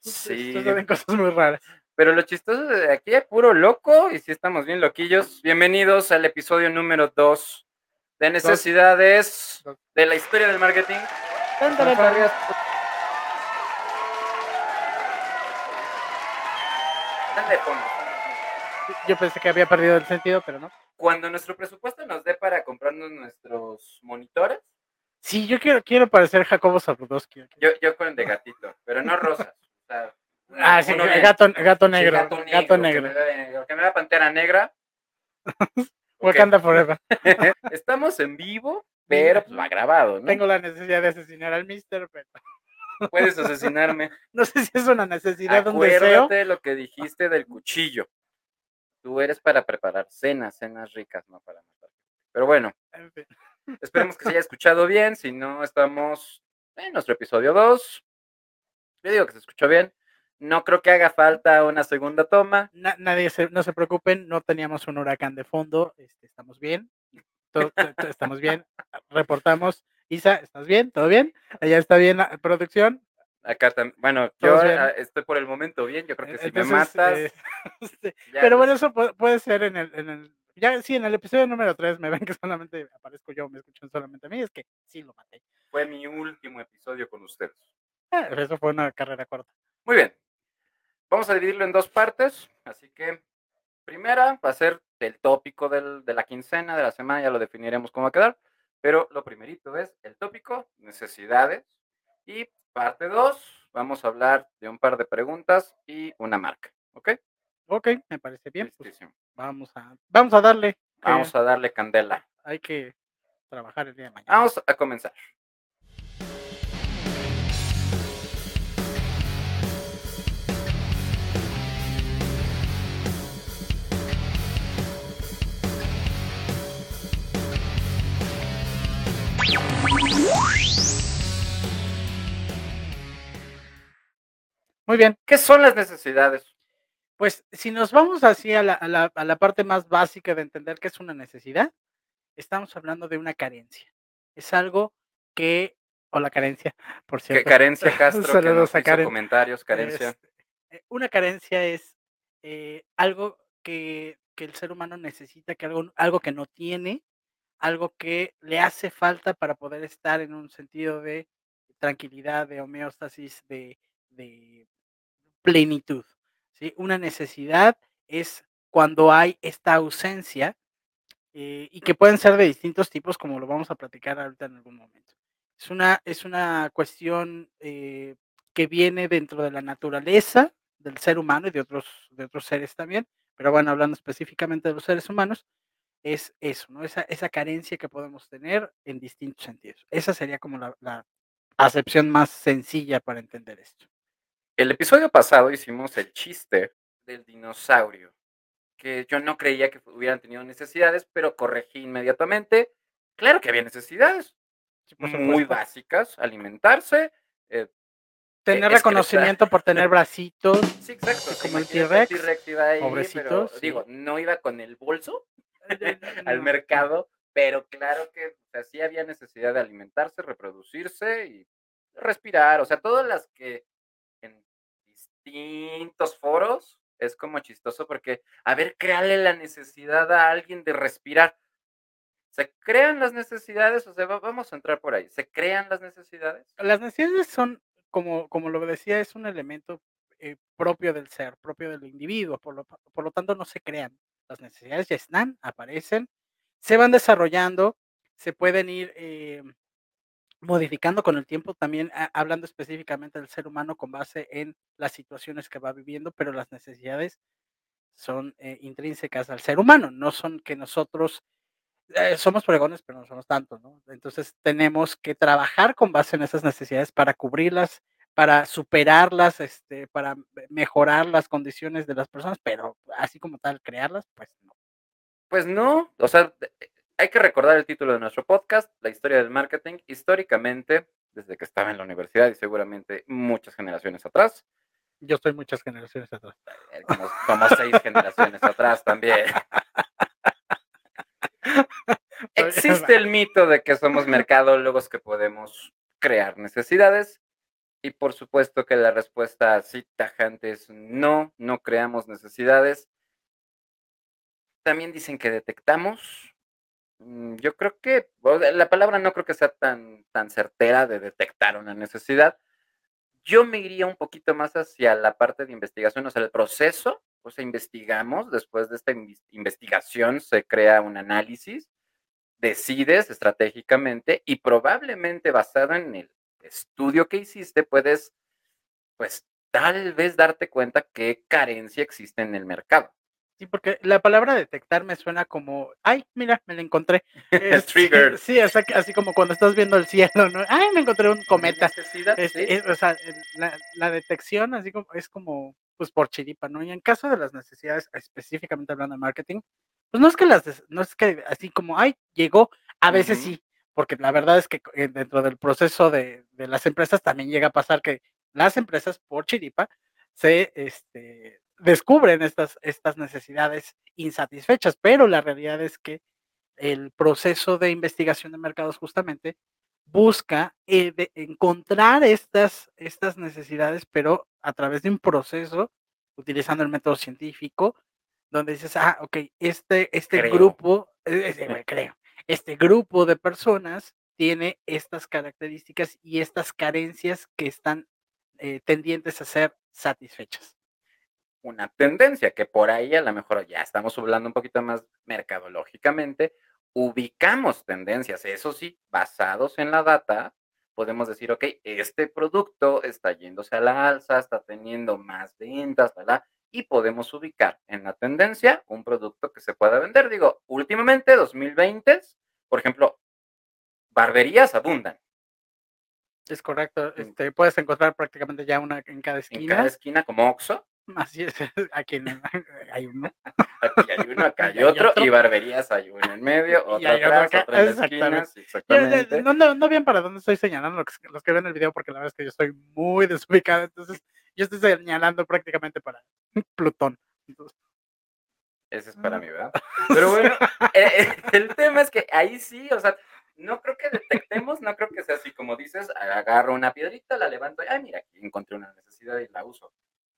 Sí. Suceden cosas muy raras. Pero lo chistoso de aquí es puro loco y sí estamos bien loquillos. Bienvenidos al episodio número 2 de Necesidades Dos. de la historia del marketing. Tan, tan, tan. Fanfarrias. Están de fondo. Yo pensé que había perdido el sentido, pero no. Cuando nuestro presupuesto nos dé para comprarnos nuestros monitores, Sí, yo quiero, quiero parecer Jacobo Zabludowski. yo, yo con el de gatito, pero no rosas. O sea, Ah, sí, bien. gato, negro. gato negro. Gato Que negro. me, da, que me da pantera negra. Wakanda Forever. Estamos en vivo, pero pues, va grabado, ¿no? Tengo la necesidad de asesinar al Mister, pero Puedes asesinarme. no sé si es una necesidad, un deseo. Acuérdate de lo que dijiste del cuchillo. Tú eres para preparar cenas, cenas ricas, no para matar. Pero bueno, En fin. esperemos que se haya escuchado bien. Si no, estamos en nuestro episodio 2. Yo digo que se escuchó bien. No creo que haga falta una segunda toma. Na- nadie se, no se preocupen, no teníamos un huracán de fondo, este, estamos bien, todo- estamos bien, reportamos. Isa, ¿estás bien? ¿Todo bien? Allá está bien la producción. Acá también. Bueno, yo bien. ah, estoy por el momento bien. Yo creo que si me matas. eh, este, ya, pero pues, bueno, eso puede, puede ser en el, en el, ya sí, en el episodio número 3 me ven que solamente aparezco yo, me escuchan solamente a mí, es que sí lo maté. fue mi último episodio con ustedes. Eso fue una carrera corta. Muy bien. Vamos a dividirlo en dos partes. Así que, primera va a ser el tópico del- de la quincena, de la semana, ya lo definiremos cómo va a quedar. Pero lo primerito es el tópico, necesidades. Y parte dos, vamos a hablar de un par de preguntas y una marca. ¿Ok? Ok, me parece bien. pues, vamos a, vamos a darle. Vamos a darle candela. Hay que trabajar el día de mañana. Vamos a comenzar. Muy bien. ¿Qué son las necesidades? Pues si nos vamos así a la, a la- a la parte más básica de entender qué es una necesidad, estamos hablando de una carencia. Es algo que, o la carencia, por Que cierto. Carencia Castro, que nos a hizo Karen. comentarios, carencia. Este, eh, una carencia es eh, algo que, que el ser humano necesita, que algo, algo que no tiene, algo que le hace falta para poder estar en un sentido de tranquilidad, de homeostasis, de, de plenitud. ¿sí? Una necesidad es cuando hay esta ausencia eh, y que pueden ser de distintos tipos, como lo vamos a platicar ahorita en algún momento. Es una, es una cuestión eh, que viene dentro de la naturaleza del ser humano y de otros, de otros seres también, pero bueno, hablando específicamente de los seres humanos, es eso, ¿no? Esa, esa carencia que podemos tener en distintos sentidos. Esa sería como la, la acepción más sencilla para entender esto. El episodio pasado hicimos el chiste del dinosaurio, que yo no creía que hubieran tenido necesidades, pero corregí inmediatamente. Claro que había necesidades Sí, muy básicas, alimentarse. eh, Tener excretar. reconocimiento por tener bracitos. sí, exacto. Como el T-Rex, pero sí. digo, no iba con el bolso al mercado, pero claro que o sea, sí había necesidad de alimentarse, reproducirse y respirar, o sea, todas las que distintos foros es como chistoso porque, a ver, créale la necesidad a alguien de respirar. ¿Se crean las necesidades? O sea, va- vamos a entrar por ahí. ¿Se crean las necesidades? Las necesidades son, como, como lo decía, es un elemento eh, propio del ser, propio del individuo, por lo, por lo tanto no se crean. Las necesidades ya están, aparecen, se van desarrollando, se pueden ir eh, modificando con el tiempo, también a- hablando específicamente del ser humano con base en las situaciones que va viviendo, pero las necesidades son eh, intrínsecas al ser humano, no son que nosotros eh, somos fregones, pero no somos tantos, ¿no? Entonces tenemos que trabajar con base en esas necesidades para cubrirlas, para superarlas, este, para me- mejorar las condiciones de las personas, pero así como tal, crearlas, pues no. Pues no, o sea, hay que recordar el título de nuestro podcast, La historia del marketing, históricamente, desde que estaba en la universidad y seguramente muchas generaciones atrás, Yo estoy muchas generaciones atrás. eh, como, como seis generaciones atrás también. Existe el mito de que somos mercadólogos que podemos crear necesidades. Y por supuesto que la respuesta así tajante es no, no creamos necesidades. También dicen que detectamos. Mm, yo creo que la palabra no creo que sea tan, tan certera de detectar una necesidad. Yo me iría un poquito más hacia la parte de investigación, o sea, el proceso, o sea, investigamos, después de esta investigación se crea un análisis, decides estratégicamente y probablemente basado en el estudio que hiciste, puedes, pues, tal vez darte cuenta qué carencia existe en el mercado. Sí, porque la palabra detectar me suena como, ay, mira, me la encontré. Trigger. Sí, así como cuando estás viendo el cielo, ¿no? Ay, me encontré un cometa. o sea, la, la, detección así como es como, pues por chiripa, ¿no? Y en caso de las necesidades, específicamente hablando de marketing, pues no es que las, no es que así como, ay, llegó, a veces sí, porque la verdad es que eh, dentro del proceso de, las empresas también llega a pasar que las empresas por chiripa se este, descubren estas, estas necesidades insatisfechas, pero la realidad es que el proceso de investigación de mercados justamente busca eh, encontrar estas, estas necesidades, pero a través de un proceso, utilizando el método científico, donde dices, ah, ok, este, este grupo, eh, creo, este grupo de personas tiene estas características y estas carencias que están eh, tendientes a ser satisfechas. Una tendencia que por ahí a lo mejor ya estamos hablando un poquito más mercadológicamente, ubicamos tendencias, eso sí, basados en la data, podemos decir, ok, este producto está yéndose a la alza, está teniendo más ventas, ¿verdad? Y podemos ubicar en la tendencia un producto que se pueda vender. Digo, últimamente, 2020, por ejemplo, barberías abundan. Es correcto. Mm. Este, puedes encontrar prácticamente ya una en cada esquina. En cada esquina, como Oxxo. Así es, aquí hay uno. Aquí hay uno, acá hay otro, y barberías hay uno en medio, otro atrás, otro en exactamente. exactamente. No, no, no bien para dónde estoy señalando los que, los que ven el video, porque la verdad es que yo estoy muy desubicado, entonces yo estoy señalando prácticamente para Plutón. Ese es para mí, ¿verdad? Pero bueno, eh, eh, el tema es que ahí sí, o sea, no creo que detectemos, no creo que sea así como dices, agarro una piedrita, la levanto, y, ay, mira, aquí encontré una necesidad y la uso.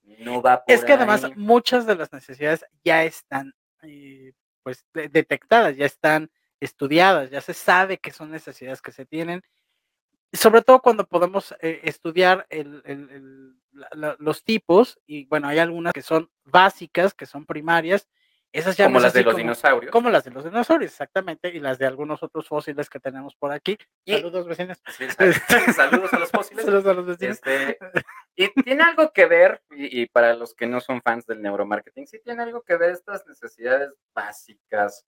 No va por Es que además muchas de las necesidades ya están, eh, pues, detectadas, ya están estudiadas, ya se sabe que son necesidades que se tienen, sobre todo cuando podemos estudiar los tipos, y bueno, hay algunas que son básicas, que son primarias, esas como las de los dinosaurios. Como las de los dinosaurios, exactamente, y las de algunos otros fósiles que tenemos por aquí. Saludos, vecinos. saludos a los fósiles. Saludos a los vecinos. Este, y tiene algo que ver, y, para los que no son fans del neuromarketing, sí tiene algo que ver estas necesidades básicas,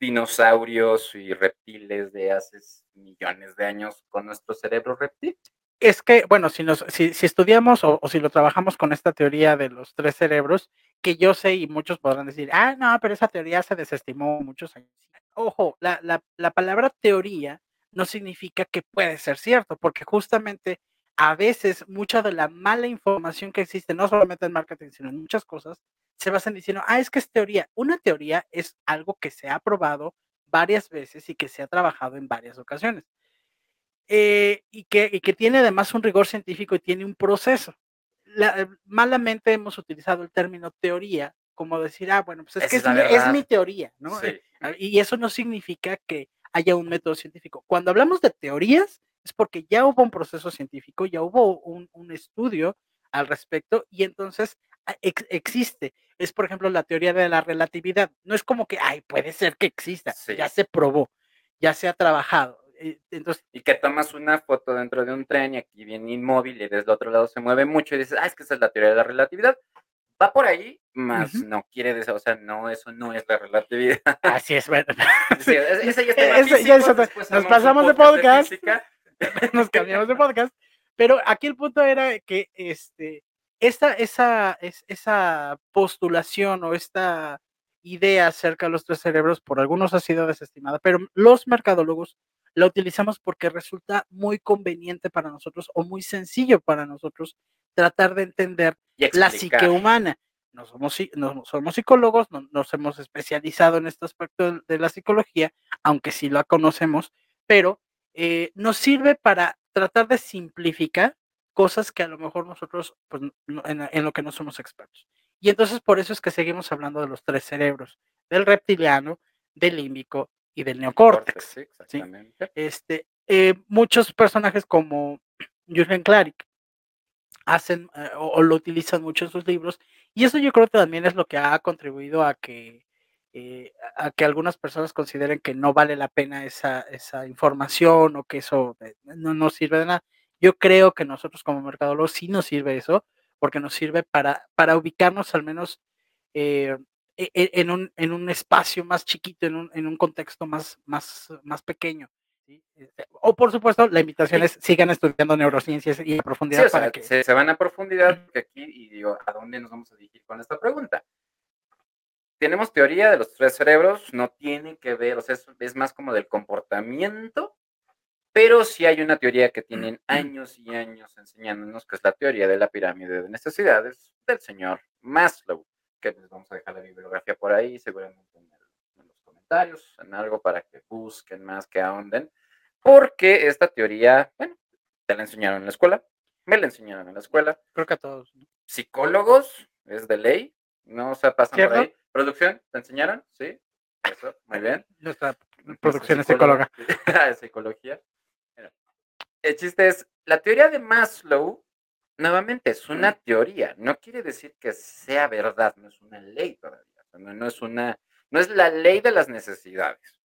dinosaurios y reptiles de hace millones de años con nuestro cerebro reptil. Es que, bueno, si, nos, si, estudiamos o, si lo trabajamos con esta teoría de los tres cerebros, que yo sé y muchos podrán decir, ah, no, pero esa teoría se desestimó muchos años. Ojo, la, la, la palabra teoría no significa que puede ser cierto, porque justamente a veces mucha de la mala información que existe, no solamente en marketing, sino en muchas cosas, se basan diciendo, ah, es que es teoría. Una teoría es algo que se ha probado varias veces y que se ha trabajado en varias ocasiones. Eh, y, que, que, tiene además un rigor científico y tiene un proceso. Eh, malamente hemos utilizado el término teoría como decir, ah, bueno, pues es que es, mi, teoría, ¿no? Eh, y eso no significa que haya un método científico. Cuando hablamos de teorías, es porque ya hubo un proceso científico, ya hubo un, un estudio al respecto y entonces ah, existe. Es, por ejemplo, la teoría de la relatividad. No es como que, ay, puede ser que exista, ya se probó, ya se ha trabajado. Entonces, y que tomas una foto dentro de un tren y aquí viene inmóvil y desde el otro lado se mueve mucho y dices, ah, es que esa es la teoría de la relatividad. Va por ahí, más no quiere decir, o sea, no, eso no es la relatividad. Así es, bueno. Sí, ese ya nos pasamos de podcast, nos cambiamos de podcast, pero aquí el punto era que este, esta, esa, esa postulación o esta idea acerca de los tres cerebros por algunos ha sido desestimada, pero los mercadólogos la utilizamos porque resulta muy conveniente para nosotros o muy sencillo para nosotros tratar de entender la psique humana. No somos, no somos psicólogos, no, nos hemos especializado en este aspecto de, la psicología, aunque sí la conocemos, pero eh, nos sirve para tratar de simplificar cosas que a lo mejor nosotros, pues, en, lo que no somos expertos. Y entonces por eso es que seguimos hablando de los tres cerebros, del reptiliano, del límbico y del neocórtex. Este, eh, muchos personajes como Jürgen Klarik hacen eh, o, lo utilizan mucho en sus libros y eso yo creo que también es lo que ha contribuido a que eh, a que algunas personas consideren que no vale la pena esa, esa información o que eso no nos sirve de nada. Yo creo que nosotros como mercadólogos sí nos sirve eso, porque nos sirve para, para ubicarnos al menos eh, en, un, en un espacio más chiquito, en un, en un contexto más, más, más pequeño. Este, o por supuesto, la invitación es sigan estudiando neurociencias y a profundidad. para que... se, van a profundidad, aquí, y digo, ¿a dónde nos vamos a dirigir con esta pregunta? Tenemos teoría de los tres cerebros, no tiene que ver, o sea, es, es más como del comportamiento pero sí hay una teoría que tienen años y años enseñándonos, que es la teoría de la pirámide de necesidades del señor Maslow, que les vamos a dejar la bibliografía por ahí, seguramente en, los comentarios, en algo para que busquen más, que ahonden, porque esta teoría, bueno, te la enseñaron en la escuela, me la enseñaron en la escuela. Creo que a todos. Psicólogos, es de ley, no se pasan por ahí. ¿Producción? ¿Te enseñaron? Sí, eso, muy bien. Nuestra producción es psicóloga. Psicología. El chiste es, la teoría de Maslow, nuevamente, es una teoría, no quiere decir que sea verdad, no es una ley todavía, no, es una, no es la ley de las necesidades,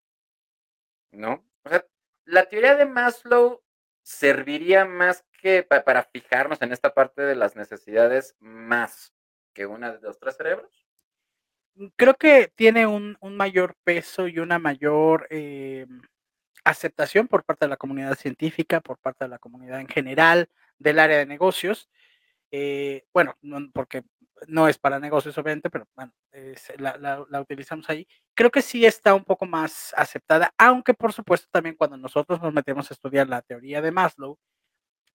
¿no? O sea, la teoría de Maslow serviría más que para fijarnos en esta parte de las necesidades más que una de los tres cerebros. Creo que tiene un, mayor peso y una mayor em, aceptación por parte de la comunidad científica, por parte de la comunidad en general, del área de negocios. Eh, bueno, porque no es para negocios, obviamente, pero bueno, la, utilizamos ahí. Creo que sí está un poco más aceptada, aunque por supuesto también cuando nosotros nos metemos a estudiar la teoría de Maslow,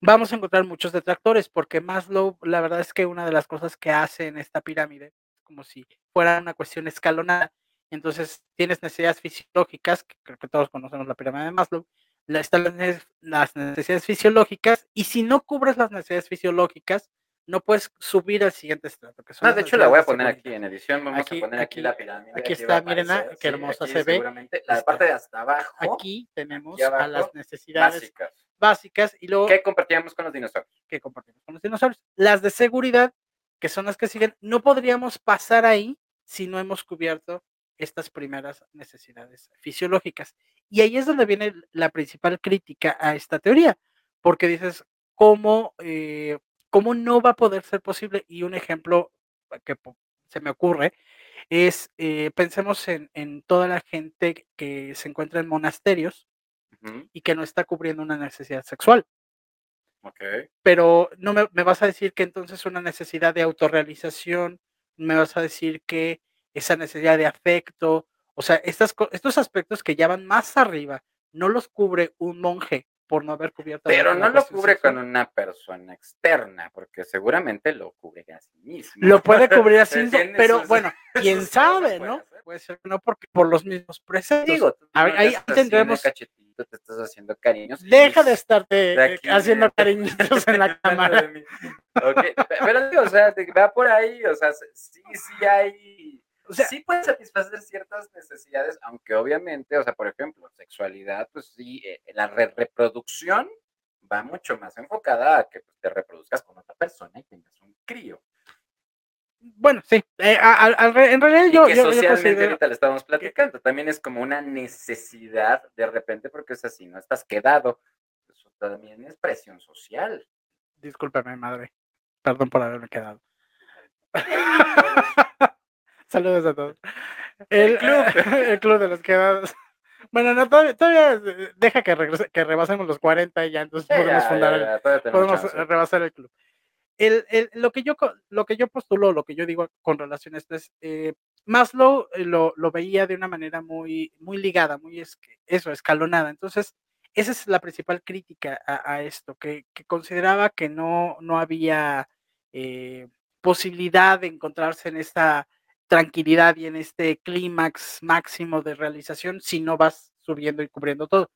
vamos a encontrar muchos detractores, porque Maslow, la verdad es que una de las cosas que hace en esta pirámide, como si fuera una cuestión escalonada, entonces tienes necesidades fisiológicas, que creo que todos conocemos la pirámide de Maslow, están las necesidades fisiológicas, y si no cubres las necesidades fisiológicas, no puedes subir al siguiente estrato. Que ah, de hecho la voy a poner aquí en edición, vamos a poner aquí, la pirámide. Aquí está, miren qué hermosa se ve. La parte de hasta abajo. Aquí tenemos a las necesidades básicas. básicas y luego... ¿Qué compartíamos con los dinosaurios? ¿Qué compartimos con los dinosaurios? Las de seguridad, que son las que siguen, no podríamos pasar ahí si no hemos cubierto estas primeras necesidades fisiológicas. Y ahí es donde viene la principal crítica a esta teoría, porque dices, ¿cómo, eh, cómo no va a poder ser posible? Y un ejemplo que se me ocurre es, eh, pensemos en, toda la gente que se encuentra en monasterios y que no está cubriendo una necesidad sexual. Pero no me, me, vas a decir que entonces una necesidad de autorrealización, me vas a decir que esa necesidad de afecto, o sea, estas, estos aspectos que ya van más arriba, no los cubre un monje por no haber cubierto. Pero no lo cubre con una persona externa, porque seguramente lo cubre a sí mismo. Lo puede cubrir así mismo, pero bueno, quién sabe, ¿no? Puede ser no porque por los mismos preceptos. Digo, ahí tendremos te estás haciendo cariños. Deja de estarte eh, haciendo cariñitos en la cámara. okay. Pero digo, o sea, va por ahí, o sea, sí, sí hay o sea, sí puede satisfacer ciertas necesidades, aunque obviamente, o sea, por ejemplo, sexualidad, pues sí, eh, la reproducción va mucho más enfocada a que pues, te reproduzcas con otra persona y tengas un crío. Bueno, sí, eh, en realidad yo, que socialmente ahorita le estamos platicando, también es como una necesidad de repente porque es así, no estás quedado, eso también es presión social. Discúlpame, madre, perdón por haberme quedado. Saludos a todos. El, club, el club de los quedados. Bueno, no, todavía, deja que, que rebasemos los 40 y ya entonces podemos fundar, podemos rebasar el club. El, el, lo, que yo, lo que yo postulo, lo que yo digo con relación a esto es, eh, Maslow eh, lo, lo, veía de una manera muy, muy ligada, muy es, eso, escalonada. Entonces, esa es la principal crítica a, a esto, que, que, consideraba que no, no había eh, posibilidad de encontrarse en esta tranquilidad y en este clímax máximo de realización si no vas subiendo y cubriendo todo.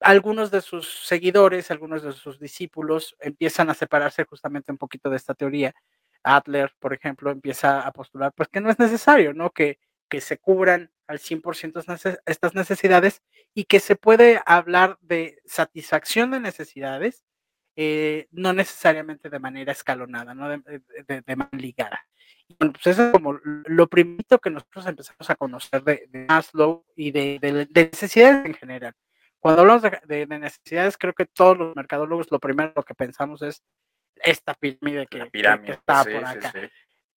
algunos de sus seguidores, algunos de sus discípulos empiezan a separarse justamente un poquito de esta teoría. Adler, por ejemplo, empieza a postular pues que no es necesario, ¿no? Que, que se cubran al 100% estas necesidades y que se puede hablar de satisfacción de necesidades, eh, no necesariamente de manera escalonada, no de, de, manera ligada. Bueno, pues eso es como lo primero que nosotros empezamos a conocer de, Maslow y de, necesidades en general. Cuando hablamos de, necesidades, creo que todos los mercadólogos lo primero que pensamos es esta pirámide que, está por acá.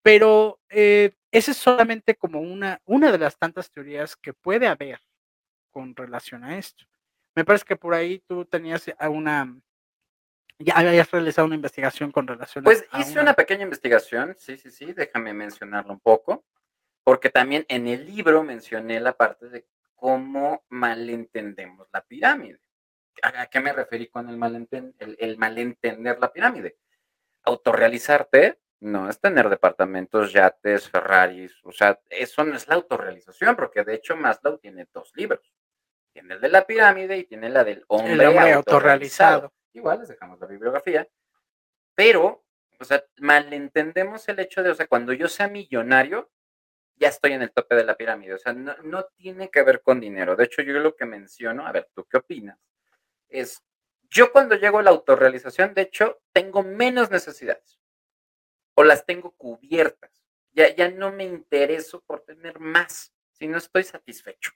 Pero eh, esa es solamente como una, una de las tantas teorías que puede haber con relación a esto. Me parece que por ahí tú tenías una, ya habías realizado una investigación con relación pues a... Pues hice una... pequeña investigación, sí, sí, sí, déjame mencionarlo un poco, porque también en el libro mencioné la parte de cómo malentendemos la pirámide. ¿A, qué me referí con el, el, el malentender la pirámide? Autorrealizarte no es tener departamentos, yates, Ferraris, o sea, eso no es la autorrealización, porque de hecho Maslow tiene dos libros. Tiene el de la pirámide y tiene la del hombre, autorrealizado. Igual les dejamos la bibliografía, pero, o sea, malentendemos el hecho de, o sea, cuando yo sea millonario, ya estoy en el tope de la pirámide, o sea, no, no tiene que ver con dinero. De hecho, yo lo que menciono, a ver, ¿tú qué opinas? Es, yo cuando llego a la autorrealización, de hecho, tengo menos necesidades o las tengo cubiertas. Ya, ya no me intereso por tener más, si no estoy satisfecho.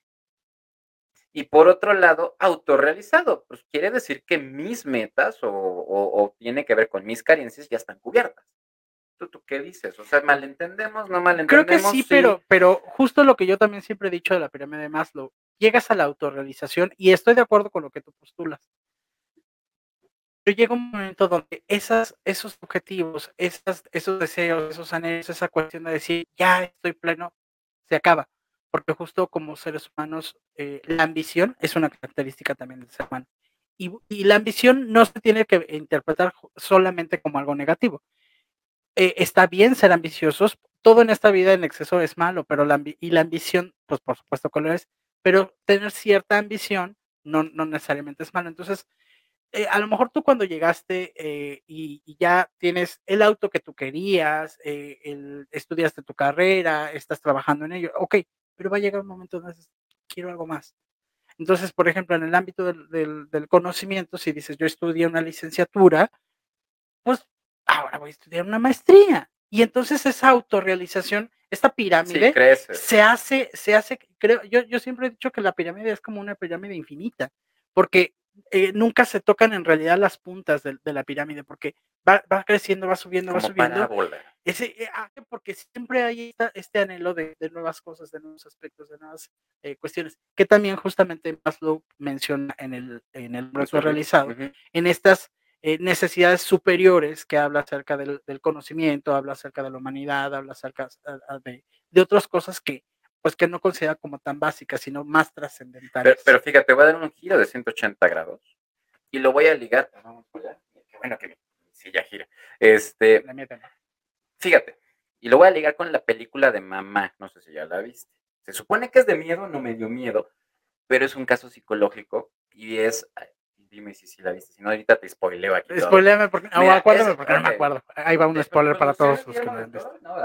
Y por otro lado, autorrealizado, pues quiere decir que mis metas o, tiene que ver con mis carencias ya están cubiertas. ¿Tú, ¿Tú, qué dices? O sea, malentendemos, no malentendemos. Creo que sí, Pero, pero justo lo que yo también siempre he dicho de la pirámide de Maslow, llegas a la autorrealización y estoy de acuerdo con lo que tú postulas pero llega un momento donde esas, esos objetivos, esas, esos deseos, esos anhelos, esa cuestión de decir, ya estoy pleno, se acaba. Porque justo como seres humanos, eh, la ambición es una característica también del ser humano. Y, la ambición no se tiene que interpretar solamente como algo negativo. Eh, está bien ser ambiciosos, todo en esta vida en exceso es malo, pero la, y la ambición, pues por supuesto que lo es, pero tener cierta ambición no, no necesariamente es malo. Entonces, eh, a lo mejor tú cuando llegaste eh, y, ya tienes el auto que tú querías, estudiaste tu carrera, estás trabajando en ello, ok, pero va a llegar un momento donde dices, quiero algo más. Entonces, por ejemplo, en el ámbito del, del, conocimiento, si dices, yo estudié una licenciatura, pues ahora voy a estudiar una maestría. Y entonces esa autorrealización, esta pirámide, se hace, se hace, creo, yo, yo siempre he dicho que la pirámide es como una pirámide infinita, porque eh, nunca se tocan en realidad las puntas de, la pirámide, porque va, creciendo, va subiendo, va subiendo. Ese, eh, porque siempre hay este anhelo de, nuevas cosas, de nuevos aspectos, de nuevas eh, cuestiones, que también justamente Maslow menciona en el, en el realizado, en estas necesidades superiores que habla acerca del, conocimiento, habla acerca de la humanidad, habla acerca de, de otras cosas que pues que no considera como tan básica, sino más trascendentales. Pero, fíjate, voy a dar un giro de 180 grados y lo voy a ligar. Bueno que sí, ya gira. Este, fíjate, y lo voy a ligar con la película de Mamá, no sé si ya la viste. Se supone que es de miedo, no me dio miedo, pero es un caso psicológico y es dime si, si la viste, si no ahorita te spoileo aquí. Spoileame porque, Mira, acuérdame porque no me acuerdo. Ahí va un spoiler para todos los que lo han visto. No,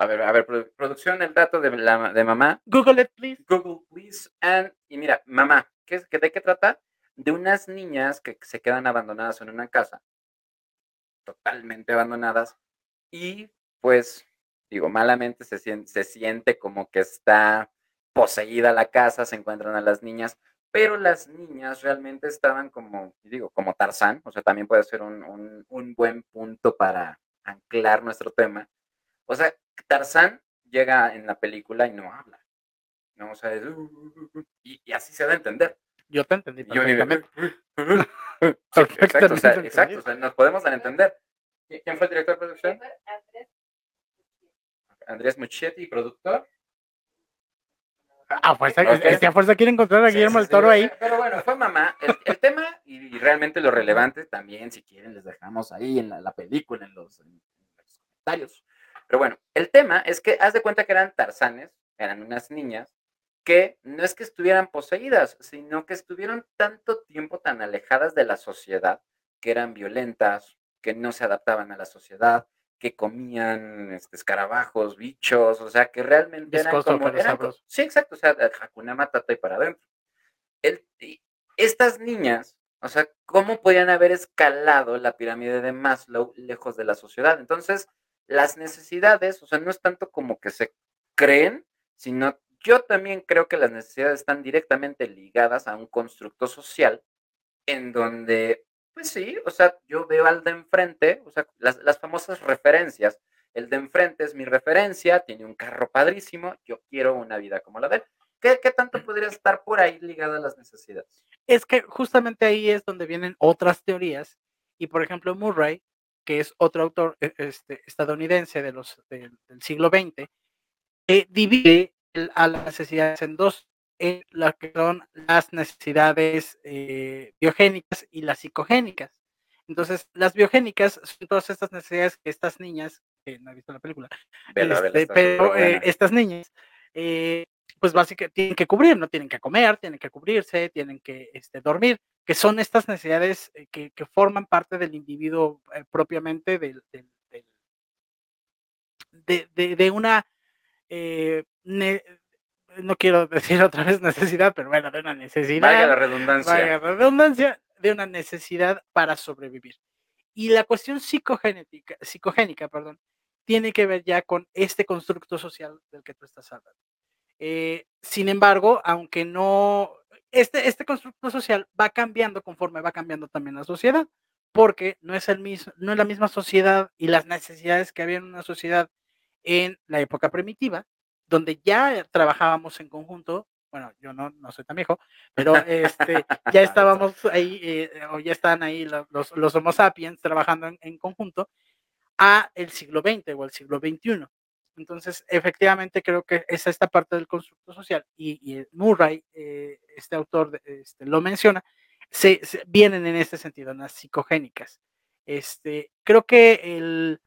a ver, a ver, producción, el dato de, la, de mamá. Google it, please. Google, please. And, y mira, mamá, ¿qué, ¿de qué trata? De unas niñas que se quedan abandonadas en una casa, totalmente abandonadas, y pues, digo, malamente se siente, se siente como que está poseída la casa, se encuentran a las niñas, pero las niñas realmente estaban como, digo, como Tarzán, o sea, también puede ser un, un, buen punto para anclar nuestro tema. O sea, Tarzán llega en la película y no habla. ¿no? O sea, y, así se da a entender. Yo te entendí perfectamente. exacto, o sea, exacto, o sea, nos podemos dar a entender. ¿Quién fue el director de producción? Andrés Muchetti, productor. A fuerza, okay. a fuerza quiere encontrar a Guillermo el Toro ahí. Pero bueno, fue mamá. El, tema y, realmente lo relevante también, si quieren, les dejamos ahí en la, película, en los, en los comentarios. Pero bueno, el tema es que haz de cuenta que eran tarzanes, eran unas niñas que no es que estuvieran poseídas, sino que estuvieron tanto tiempo tan alejadas de la sociedad, que eran violentas, que no se adaptaban a la sociedad, que comían este, escarabajos, bichos, o sea, que realmente eran como... Eran, sí, exacto, o sea, Hakuna Matata y para adentro. El, estas niñas, o sea, ¿cómo podían haber escalado la pirámide de Maslow lejos de la sociedad? Entonces, las necesidades, o sea, no es tanto como que se creen, sino yo también creo que las necesidades están directamente ligadas a un constructo social en donde, pues sí, o sea, yo veo al de enfrente, o sea, las, las famosas referencias. El de enfrente es mi referencia, tiene un carro padrísimo, yo quiero una vida como la de él. ¿Qué, tanto podría estar por ahí ligada a las necesidades? Es que justamente ahí es donde vienen otras teorías. Y por ejemplo, Murray, que es otro autor e, este, estadounidense de los, del siglo XX, eh, divide a las necesidades en dos, en las que son las necesidades eh, biogénicas y las psicogénicas. Entonces, las biogénicas son todas estas necesidades que estas niñas, que no he visto la película, este, pero eh, estas niñas pues básicamente tienen que cubrir, no tienen que comer, tienen que cubrirse, tienen que este, dormir, que son estas necesidades eh, que, forman parte del individuo eh, propiamente del, de, una, eh, no quiero decir otra vez necesidad, pero bueno, de una necesidad. Vaya la redundancia. Vaya la redundancia, de una necesidad para sobrevivir. Y la cuestión psicogénica, psicogénica, perdón, tiene que ver ya con este constructo social del que tú estás hablando. Eh, sin embargo, aunque no, este, este constructo social va cambiando conforme va cambiando también la sociedad, porque no es, el mismo, no es la misma sociedad y las necesidades que había en una sociedad en la época primitiva, donde ya trabajábamos en conjunto, bueno, yo no, no soy tan viejo, pero este, ya estábamos ahí, eh, o ya están ahí los, los, Homo sapiens trabajando en, en, conjunto, a el siglo XX o el siglo XXI. Entonces, efectivamente, creo que es esta parte del constructo social y, Murray, eh, este autor, este, lo menciona, se, vienen en este sentido, en las psicogénicas. Este, creo que el,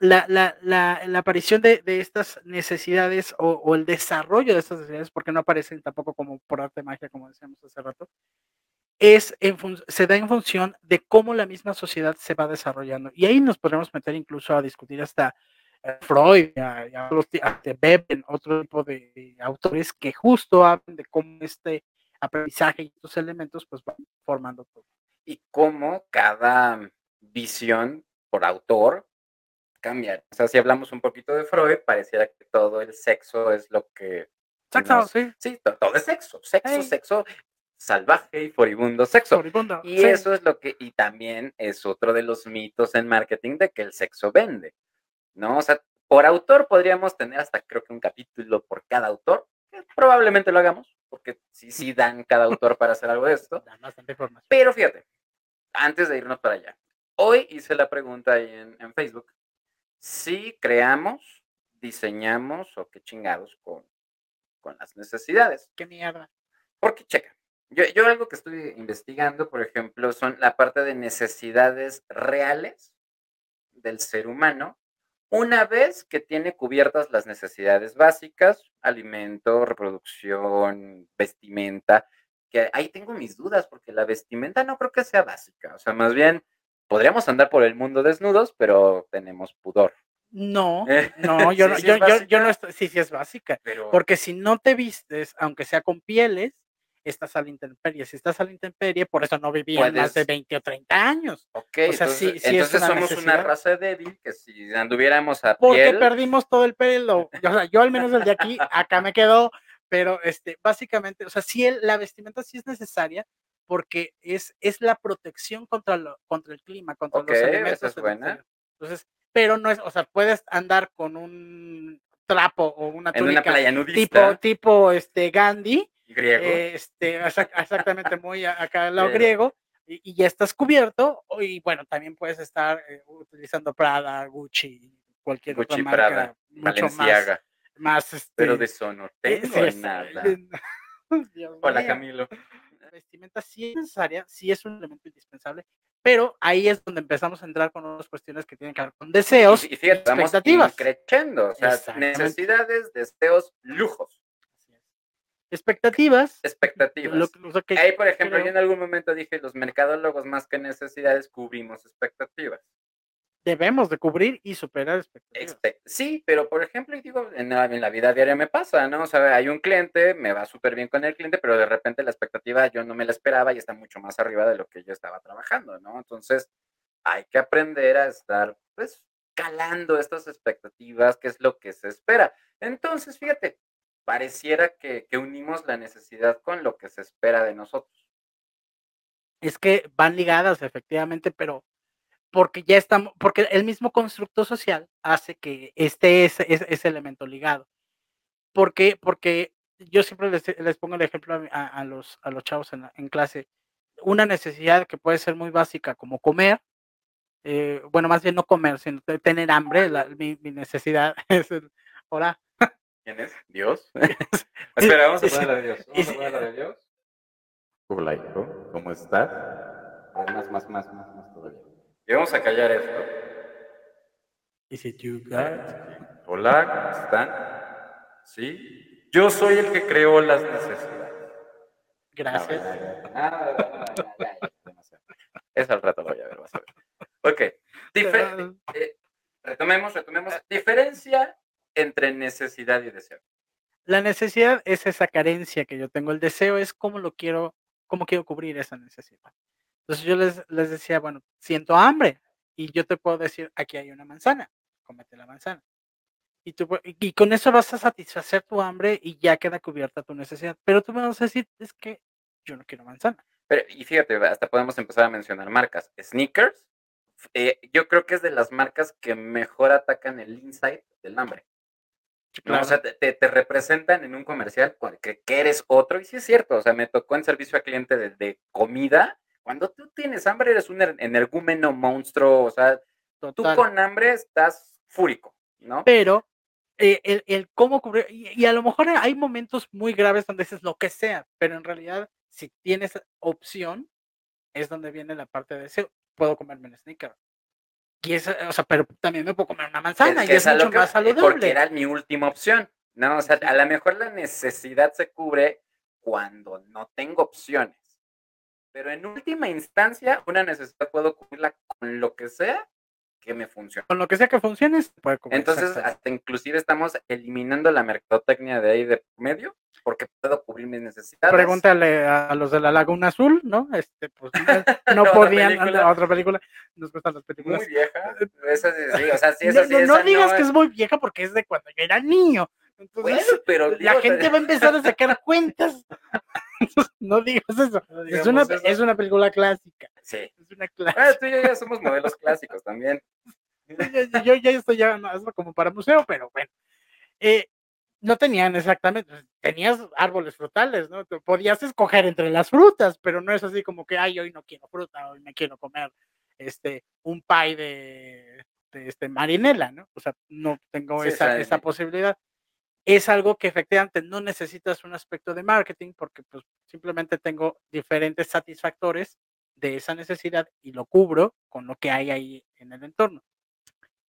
la, la, la, la, aparición de, de, estas necesidades o, el desarrollo de estas necesidades, porque no aparecen tampoco como por arte magia, como decíamos hace rato, es se da en función de cómo la misma sociedad se va desarrollando. Y ahí nos podemos meter incluso a discutir hasta Freud, a, a, Beben, otro tipo de, autores que justo hablan de cómo este aprendizaje y estos elementos pues van formando todo. Y cómo cada visión por autor cambia. O sea, si hablamos un poquito de Freud, pareciera que todo el sexo es lo que... Sexo, sí. Sí, todo es sexo, sexo, sexo, salvaje y furibundo sexo. y eso es lo que, y también es otro de los mitos en marketing de que el sexo vende. ¿no? O sea, por autor podríamos tener hasta creo que un capítulo por cada autor, probablemente lo hagamos, porque sí, sí dan cada autor para hacer algo de esto. Pero fíjate, antes de irnos para allá, hoy hice la pregunta ahí en, Facebook, si creamos, diseñamos o qué chingados con, con las necesidades. ¿Qué mierda? Porque, checa, yo, yo algo que estoy investigando, por ejemplo, son la parte de necesidades reales del ser humano una vez que tiene cubiertas las necesidades básicas, alimento, reproducción, vestimenta, que ahí tengo mis dudas, porque la vestimenta no creo que sea básica, o sea, más bien podríamos andar por el mundo desnudos, pero tenemos pudor. No, no, yo, no, yo, yo, no estoy, sí, sí es básica, porque si no te vistes, aunque sea con pieles, estás a la intemperie. Si estás a la intemperie, por eso no vivían más de 20 o 30 años. Ok, o sea, entonces, sí, entonces somos una raza débil que si anduviéramos a Porque perdimos todo el pelo. O sea, yo al menos el de aquí, acá me quedó, pero este, básicamente, o sea, sí la vestimenta sí es necesaria porque es, es la protección contra, lo, contra el clima, contra los elementos. es buena. Entonces, pero no es, o sea, puedes andar con un trapo o una túnica en una playa nudista. tipo tipo este Gandhi Griego. Este, exactamente, muy acá al lado griego. Y, ya estás cubierto. Y bueno, también puedes estar eh, utilizando Prada, Gucci, cualquier otra marca. Prada, mucho más, más este, Pero de eso no eh. Hola, Camilo. La vestimenta sí es necesaria, sí es un elemento indispensable, pero ahí es donde empezamos a entrar con otras cuestiones que tienen que ver con deseos y, y expectativas. creciendo, o sea, necesidades, deseos, lujos. Expectativas. Expectativas. lo- lo que Ahí, por ejemplo, creo- yo en algún momento dije, los mercadólogos más que necesidades cubrimos expectativas. Debemos de cubrir y superar expectativas. Expe- Sí, pero por ejemplo, digo, en la, en la vida diaria me pasa, ¿no? O sea, hay un cliente, me va súper bien con el cliente, pero de repente la expectativa yo no me la esperaba y está mucho más arriba de lo que yo estaba trabajando, ¿no? Entonces, hay que aprender a estar, pues, calando estas expectativas, que es lo que se espera. Entonces, fíjate, pareciera que, que unimos la necesidad con lo que se espera de nosotros. Es que van ligadas, efectivamente, pero porque ya estamos, porque el mismo constructo social hace que esté ese, ese- ese elemento ligado. ¿Por qué? Porque yo siempre les, les pongo el ejemplo a, mi- a- a los, a los chavos en, la- en clase. Una necesidad que puede ser muy básica, como comer, eh, bueno, más bien no comer, sino te- tener hambre, la- mi, mi necesidad es el, ahora, ¿Quién es? ¿Dios? Espera, vamos a Sí, sí. poner la de Dios. Vamos a sí, poner la de Dios. Hola, hijo. ¿Cómo estás? Más, más, más, más. Y vamos a callar esto. is it you guys? Hola, ¿cómo están? ¿Sí? Yo soy el que creó las necesidades. Gracias. Ya, demasiado. Eso al rato lo voy a ver, vas a ver. Ok. Eh, retomemos, retomemos. Diferencia entre necesidad y deseo. La necesidad es esa carencia que yo tengo. El deseo es cómo lo quiero, cómo quiero cubrir esa necesidad. Entonces yo les, les decía, bueno, siento hambre y yo te puedo decir, aquí hay una manzana, cómete la manzana. Y, tú, y con eso vas a satisfacer tu hambre y ya queda cubierta tu necesidad. Pero tú me vas a decir, es que yo no quiero manzana. Pero, y fíjate, hasta podemos empezar a mencionar marcas. Sneakers, eh, yo creo que es de las marcas que mejor atacan el insight del hambre. ¿no? O sea, te, te- te representan en un comercial cual- que, que eres otro, y sí es cierto, o sea, me tocó en servicio al cliente de, de comida. Cuando tú tienes hambre, eres un er- energúmeno monstruo, o sea, tú con hambre estás fúrico, ¿no? pero eh, el, el cómo cubrir, y, y a lo mejor hay momentos muy graves donde dices lo que sea, pero en realidad, si tienes opción, es donde viene la parte de deseo. Puedo comerme un sneaker. Y es, o sea, pero también me puedo comer una manzana y que es mucho que- más Porque saludable. era mi última opción, ¿no? O sea, Sí. a lo mejor la necesidad se cubre cuando no tengo opciones. Pero en última instancia, una necesidad puedo cubrirla con lo que sea que me funcione. Con lo que sea que funcione, se puede comer. Entonces, hasta inclusive estamos eliminando la mercadotecnia de ahí de medio, porque puedo cubrir mis necesidades. Pregúntale a, los de la Laguna Azul, ¿no? Este, pues no, podían, película. otra película, nos gustan las películas. Muy vieja. Esa sí, sí, o sea, sí, no, esa sí, no- no esa digas no que es- es muy vieja porque es de cuando yo era niño. Entonces, Bueno, pero la digo, gente va a empezar a sacar cuentas. No digas eso. no Es una, eso. es una película clásica. Sí. Es una Ah, clásica. tú y yo ya somos modelos clásicos también. Yo, yo ya estoy ya como para museo, pero bueno. Eh, no tenían exactamente, tenías árboles frutales, ¿no? Podías escoger entre las frutas, pero no es así como que, ay, hoy no quiero fruta, hoy me quiero comer este, un pie de, de este, marinela, ¿no? O sea, no tengo Sí, o esa, sea, esa posibilidad. Es algo que efectivamente no necesitas un aspecto de marketing porque pues simplemente tengo diferentes satisfactores de esa necesidad y lo cubro con lo que hay ahí en el entorno.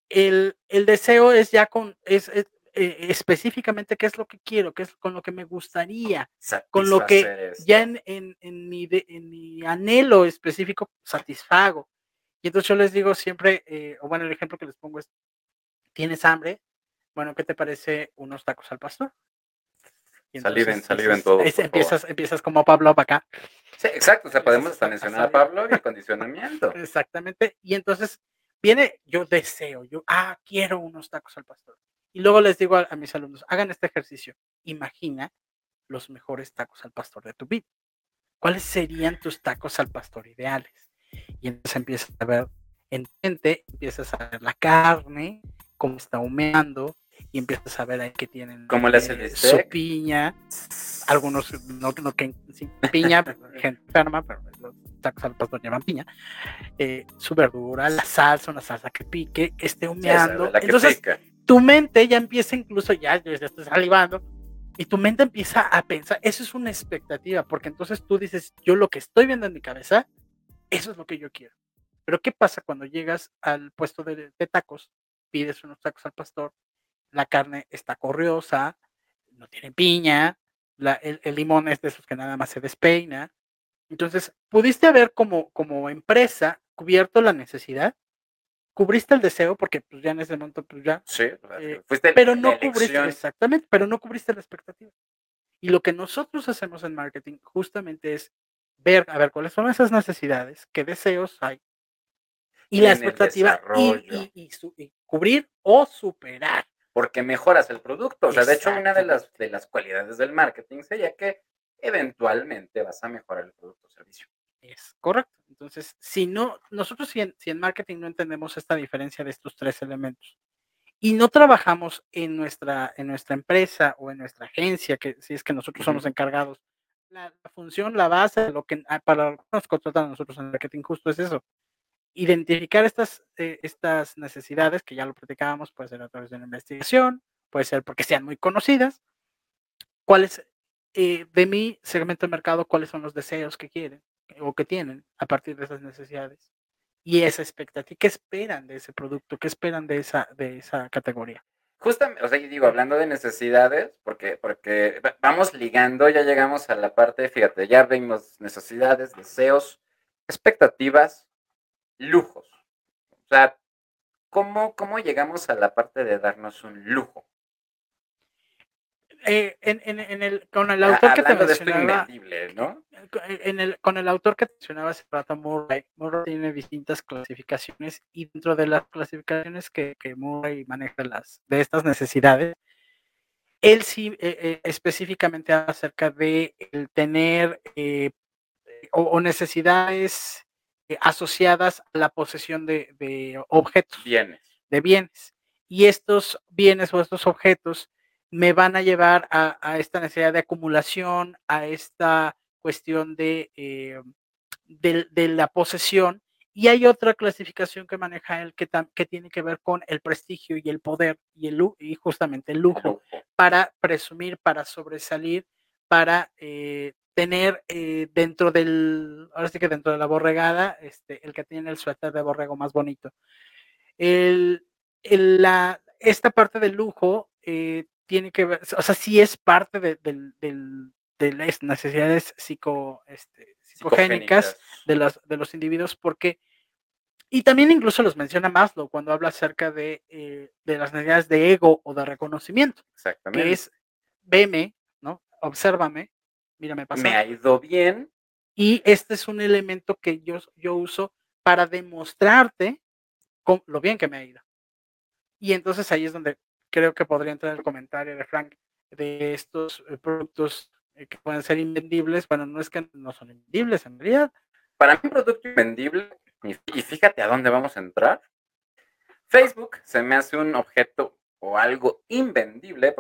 El, el deseo es ya con, es, es, eh, específicamente qué es lo que quiero, qué es con lo que me gustaría, con lo que esto. ya en, en, en mi, de- en mi anhelo específico satisfago. Y entonces yo les digo siempre, eh, o bueno, el ejemplo que les pongo es, ¿tienes hambre? Bueno, ¿qué te parece unos tacos al pastor? Y Saliven, entonces saliven por empiezas, empiezas como Pablo acá. Sí, exacto. O sea, podemos hasta mencionar a. Pablo y el condicionamiento. Exactamente. Y entonces viene, yo deseo, yo, ah, quiero unos tacos al pastor. Y luego les digo a, a mis alumnos, hagan este ejercicio. Imagina los mejores tacos al pastor de tu vida. ¿Cuáles serían tus tacos al pastor ideales? Y entonces empiezas a ver en mente, empiezas a ver la carne, cómo está humeando, y empiezas a ver ahí que tienen ¿Cómo le hace el eh, su piña, algunos no, no que piña, gente enferma, pero los tacos al pastor llevan piña, eh, su verdura, la salsa, una salsa que pique, que esté esa, humeando. que Entonces, pica. tu mente ya empieza incluso, ya, ya estoy salivando, y tu mente empieza a pensar, eso es una expectativa, porque entonces tú dices, yo lo que estoy viendo en mi cabeza, eso es lo que yo quiero. Pero ¿qué pasa cuando llegas al puesto de, de tacos, pides unos tacos al pastor, la carne está corriosa, no tiene piña, el, limón es de esos que nada más se despeina. Entonces, pudiste haber como, como empresa cubierto la necesidad, cubriste el deseo, porque pues ya en ese momento, pues ya. Sí, eh, pero no cubriste, exactamente, pero no cubriste la expectativa. Y lo que nosotros hacemos en marketing justamente es ver, a ver, cuáles son esas necesidades, qué deseos hay, y la expectativa, y, cubrir o superar. Porque mejoras el producto. O sea, de hecho, una de las, de las cualidades del marketing sería que eventualmente vas a mejorar el producto o servicio. Es correcto. Entonces, si no, nosotros si en, si en marketing no entendemos esta diferencia de estos tres elementos y no trabajamos en nuestra, en nuestra empresa o en nuestra agencia, que si es que nosotros somos encargados, la, función, la base, lo que ah, para nos contratan a nosotros en marketing justo es eso. Identificar estas, eh, estas necesidades, que ya lo platicábamos, puede ser a través de una investigación, puede ser porque sean muy conocidas, cuáles eh, de mi segmento de mercado, cuáles son los deseos que quieren o que tienen a partir de esas necesidades y esa expectativa. ¿Qué esperan de ese producto? ¿Qué esperan de esa, de esa categoría? Justamente, o sea, yo digo, hablando de necesidades, porque, porque vamos ligando, ya llegamos a la parte, fíjate, ya vimos necesidades, deseos, expectativas, lujos. O sea, ¿cómo, cómo llegamos a la parte de darnos un lujo? Eh, en, en, en, el, con el autor que te mencionaba, ¿no? Eh, en el, con el autor que te mencionaba se trata Murray. Murray tiene distintas clasificaciones y dentro de las clasificaciones que, que Murray maneja las, de estas necesidades, él sí eh, específicamente habla acerca de el tener o, necesidades asociadas a la posesión de, de objetos. Bienes. De bienes. Y estos bienes o estos objetos me van a llevar a, esta necesidad de acumulación, a esta cuestión de, eh, de, la posesión. Y hay otra clasificación que maneja él que, que tiene que ver con el prestigio y el poder y, el, y justamente el lujo para presumir, para sobresalir, para eh, tener eh, dentro del, ahora sí que dentro de la borregada, este, el que tiene el suéter de borrego más bonito. El, la, esta parte del lujo tiene que ver, o sea, sí es parte de, las necesidades psico, este, psicogénicas de los, de los individuos, porque, y también incluso los menciona Maslow cuando habla acerca de, eh, de las necesidades de ego o de reconocimiento. Exactamente. Que es, veme. Obsérvame, mírame pasar. Me ha ido bien. Y este es un elemento que yo, yo uso para demostrarte lo bien que me ha ido. Y entonces ahí es donde creo que podría entrar el comentario de Frank de estos eh, productos eh, que pueden ser invendibles. Bueno, no es que no son invendibles en realidad. Para mí un producto invendible, y fíjate a dónde vamos a entrar, Facebook se me hace un objeto o algo invendible porque